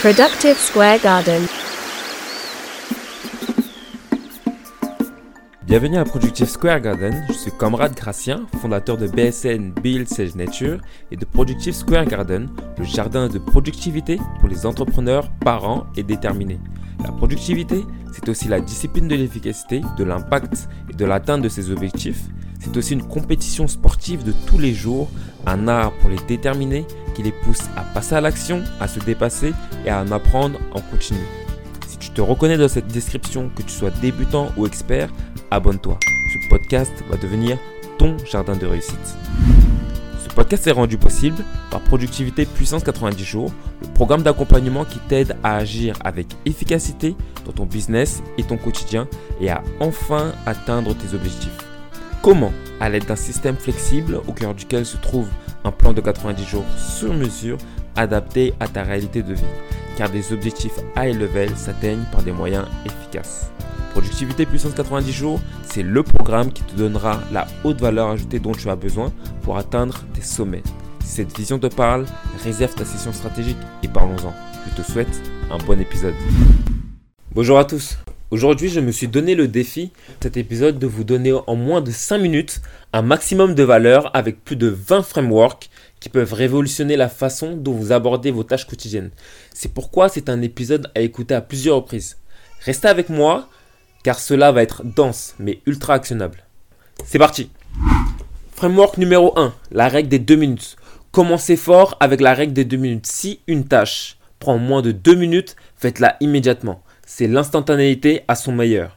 Productive Square Garden. Bienvenue à Productive Square Garden, je suis Comrade Gracien, fondateur de BSN Build Sage Nature et de Productive Square Garden, le jardin de productivité pour les entrepreneurs, parents et déterminés. La productivité, c'est aussi la discipline de l'efficacité, de l'impact et de l'atteinte de ses objectifs. C'est aussi une compétition sportive de tous les jours, un art pour les déterminés qui les pousse à passer à l'action, à se dépasser et à en apprendre en continu. Si tu te reconnais dans cette description, que tu sois débutant ou expert, abonne-toi. Ce podcast va devenir ton jardin de réussite. Ce podcast est rendu possible par Productivité Puissance 90 jours, le programme d'accompagnement qui t'aide à agir avec efficacité dans ton business et ton quotidien et à enfin atteindre tes objectifs. Comment À l'aide d'un système flexible au cœur duquel se trouve un plan de 90 jours sur mesure adapté à ta réalité de vie? Car des objectifs high level s'atteignent par des moyens efficaces. Productivité puissance 90 jours, c'est le programme qui te donnera la haute valeur ajoutée dont tu as besoin pour atteindre tes sommets. Cette vision te parle, réserve ta session stratégique et parlons-en. Je te souhaite un bon épisode. Bonjour à tous. Aujourd'hui, je me suis donné le défi, cet épisode, de vous donner en moins de 5 minutes un maximum de valeur avec plus de 20 frameworks qui peuvent révolutionner la façon dont vous abordez vos tâches quotidiennes. C'est pourquoi c'est un épisode à écouter à plusieurs reprises. Restez avec moi, car cela va être dense mais ultra actionnable. C'est parti Framework numéro 1, la règle des 2 minutes. Commencez fort avec la règle des 2 minutes. Si une tâche prend moins de 2 minutes, faites-la immédiatement c'est l'instantanéité à son meilleur.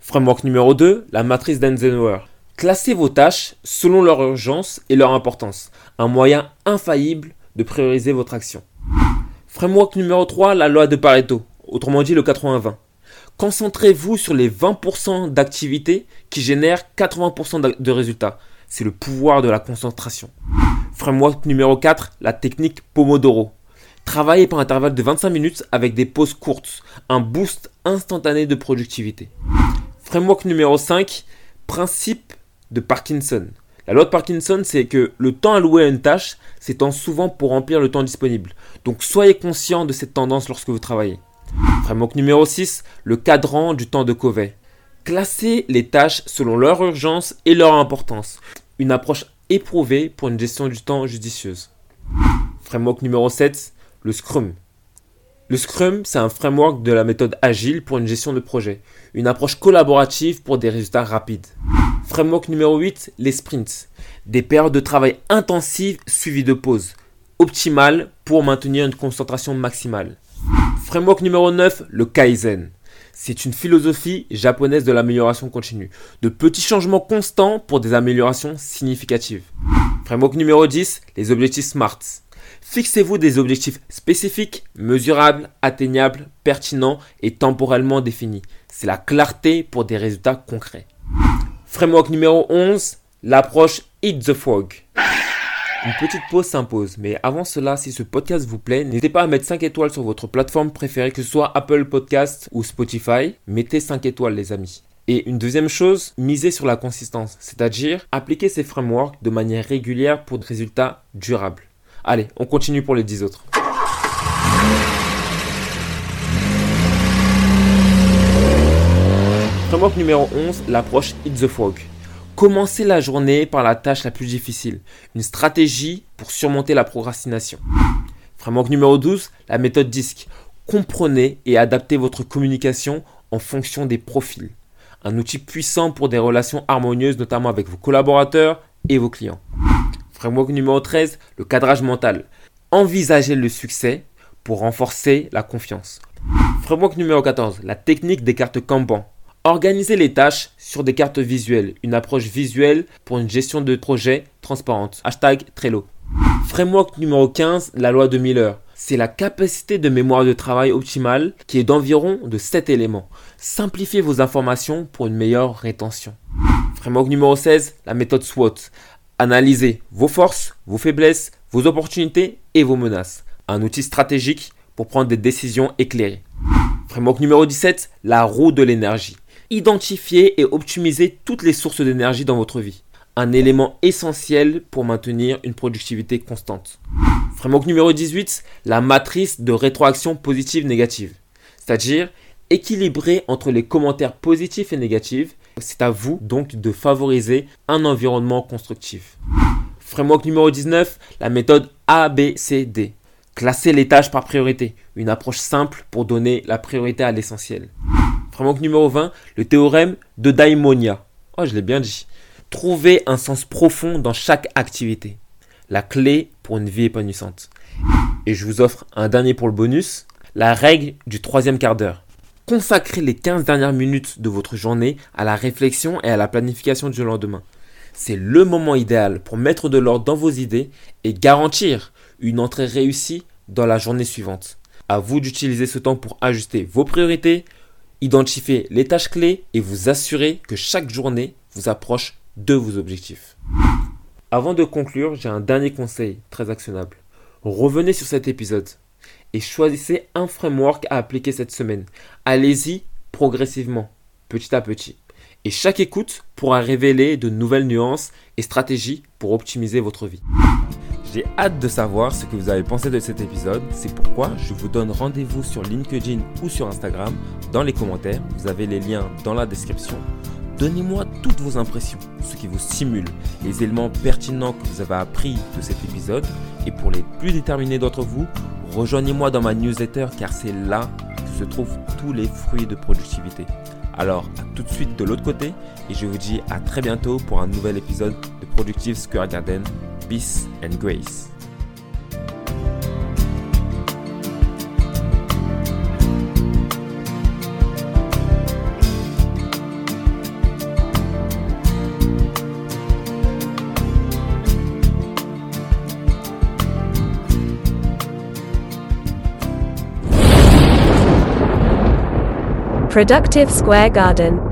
Framework numéro 2, la matrice d'Eisenhower. Classez vos tâches selon leur urgence et leur importance. Un moyen infaillible de prioriser votre action. Framework numéro 3, la loi de Pareto, autrement dit le 80-20. Concentrez-vous sur les 20% d'activités qui génèrent 80% de résultats. C'est le pouvoir de la concentration. Framework numéro 4, la technique Pomodoro. Travailler par intervalle de 25 minutes avec des pauses courtes, un boost instantané de productivité. Framework numéro 5, principe de Parkinson. La loi de Parkinson, c'est que le temps alloué à une tâche s'étend souvent pour remplir le temps disponible. Donc soyez conscient de cette tendance lorsque vous travaillez. Framework numéro 6, le cadran du temps de Covey. Classez les tâches selon leur urgence et leur importance. Une approche éprouvée pour une gestion du temps judicieuse. Framework numéro 7, le Scrum. Le Scrum, c'est un framework de la méthode agile pour une gestion de projet, une approche collaborative pour des résultats rapides. Framework numéro 8, les sprints. Des périodes de travail intensives suivies de pauses, optimales pour maintenir une concentration maximale. Framework numéro 9, le Kaizen. C'est une philosophie japonaise de l'amélioration continue, de petits changements constants pour des améliorations significatives. Framework numéro 10, les objectifs SMART. Fixez-vous des objectifs spécifiques, mesurables, atteignables, pertinents et temporellement définis. C'est la clarté pour des résultats concrets. Framework numéro 11, l'approche Eat the Frog. Une petite pause s'impose, mais avant cela, si ce podcast vous plaît, n'hésitez pas à mettre 5 étoiles sur votre plateforme préférée, que ce soit Apple Podcast ou Spotify. Mettez 5 étoiles les amis. Et une deuxième chose, misez sur la consistance, c'est-à-dire appliquer ces frameworks de manière régulière pour des résultats durables. Allez, on continue pour les 10 autres. Framework numéro 11, l'approche Hit the Frog. Commencez la journée par la tâche la plus difficile, une stratégie pour surmonter la procrastination. Framework numéro 12, la méthode DISC. Comprenez et adaptez votre communication en fonction des profils. Un outil puissant pour des relations harmonieuses, notamment avec vos collaborateurs et vos clients. Framework numéro 13, le cadrage mental. Envisagez le succès pour renforcer la confiance. Framework numéro 14, la technique des cartes Kanban. Organisez les tâches sur des cartes visuelles, une approche visuelle pour une gestion de projet transparente. Hashtag Trello. Framework numéro 15, la loi de Miller. C'est la capacité de mémoire de travail optimale qui est d'environ de 7 éléments. Simplifiez vos informations pour une meilleure rétention. Framework numéro 16, la méthode SWOT. Analysez vos forces, vos faiblesses, vos opportunités et vos menaces. Un outil stratégique pour prendre des décisions éclairées. Framework numéro 17, la roue de l'énergie. Identifiez et optimisez toutes les sources d'énergie dans votre vie. Un élément essentiel pour maintenir une productivité constante. Framework numéro 18, la matrice de rétroaction positive-négative. C'est-à-dire équilibrer entre les commentaires positifs et négatifs. C'est à vous donc de favoriser un environnement constructif. Framework numéro 19, la méthode ABCD. Classer les tâches par priorité, une approche simple pour donner la priorité à l'essentiel. Framework numéro 20, le théorème de Daimonia. Oh, je l'ai bien dit. Trouver un sens profond dans chaque activité. La clé pour une vie épanouissante. Et je vous offre un dernier pour le bonus, la règle du troisième quart d'heure. Consacrez les 15 dernières minutes de votre journée à la réflexion et à la planification du lendemain. C'est le moment idéal pour mettre de l'ordre dans vos idées et garantir une entrée réussie dans la journée suivante. À vous d'utiliser ce temps pour ajuster vos priorités, identifier les tâches clés et vous assurer que chaque journée vous approche de vos objectifs. Avant de conclure, j'ai un dernier conseil très actionnable. Revenez sur cet épisode et choisissez un framework à appliquer cette semaine. Allez-y progressivement, petit à petit. Et chaque écoute pourra révéler de nouvelles nuances et stratégies pour optimiser votre vie. J'ai hâte de savoir ce que vous avez pensé de cet épisode. C'est pourquoi je vous donne rendez-vous sur LinkedIn ou sur Instagram dans les commentaires. Vous avez les liens dans la description. Donnez-moi toutes vos impressions, ce qui vous stimule, les éléments pertinents que vous avez appris de cet épisode. Et pour les plus déterminés d'entre vous, rejoignez-moi dans ma newsletter car c'est là que se trouvent tous les fruits de productivité. Alors, à tout de suite de l'autre côté et je vous dis à très bientôt pour un nouvel épisode de Productive Square Garden peace and grace. Productive Square Garden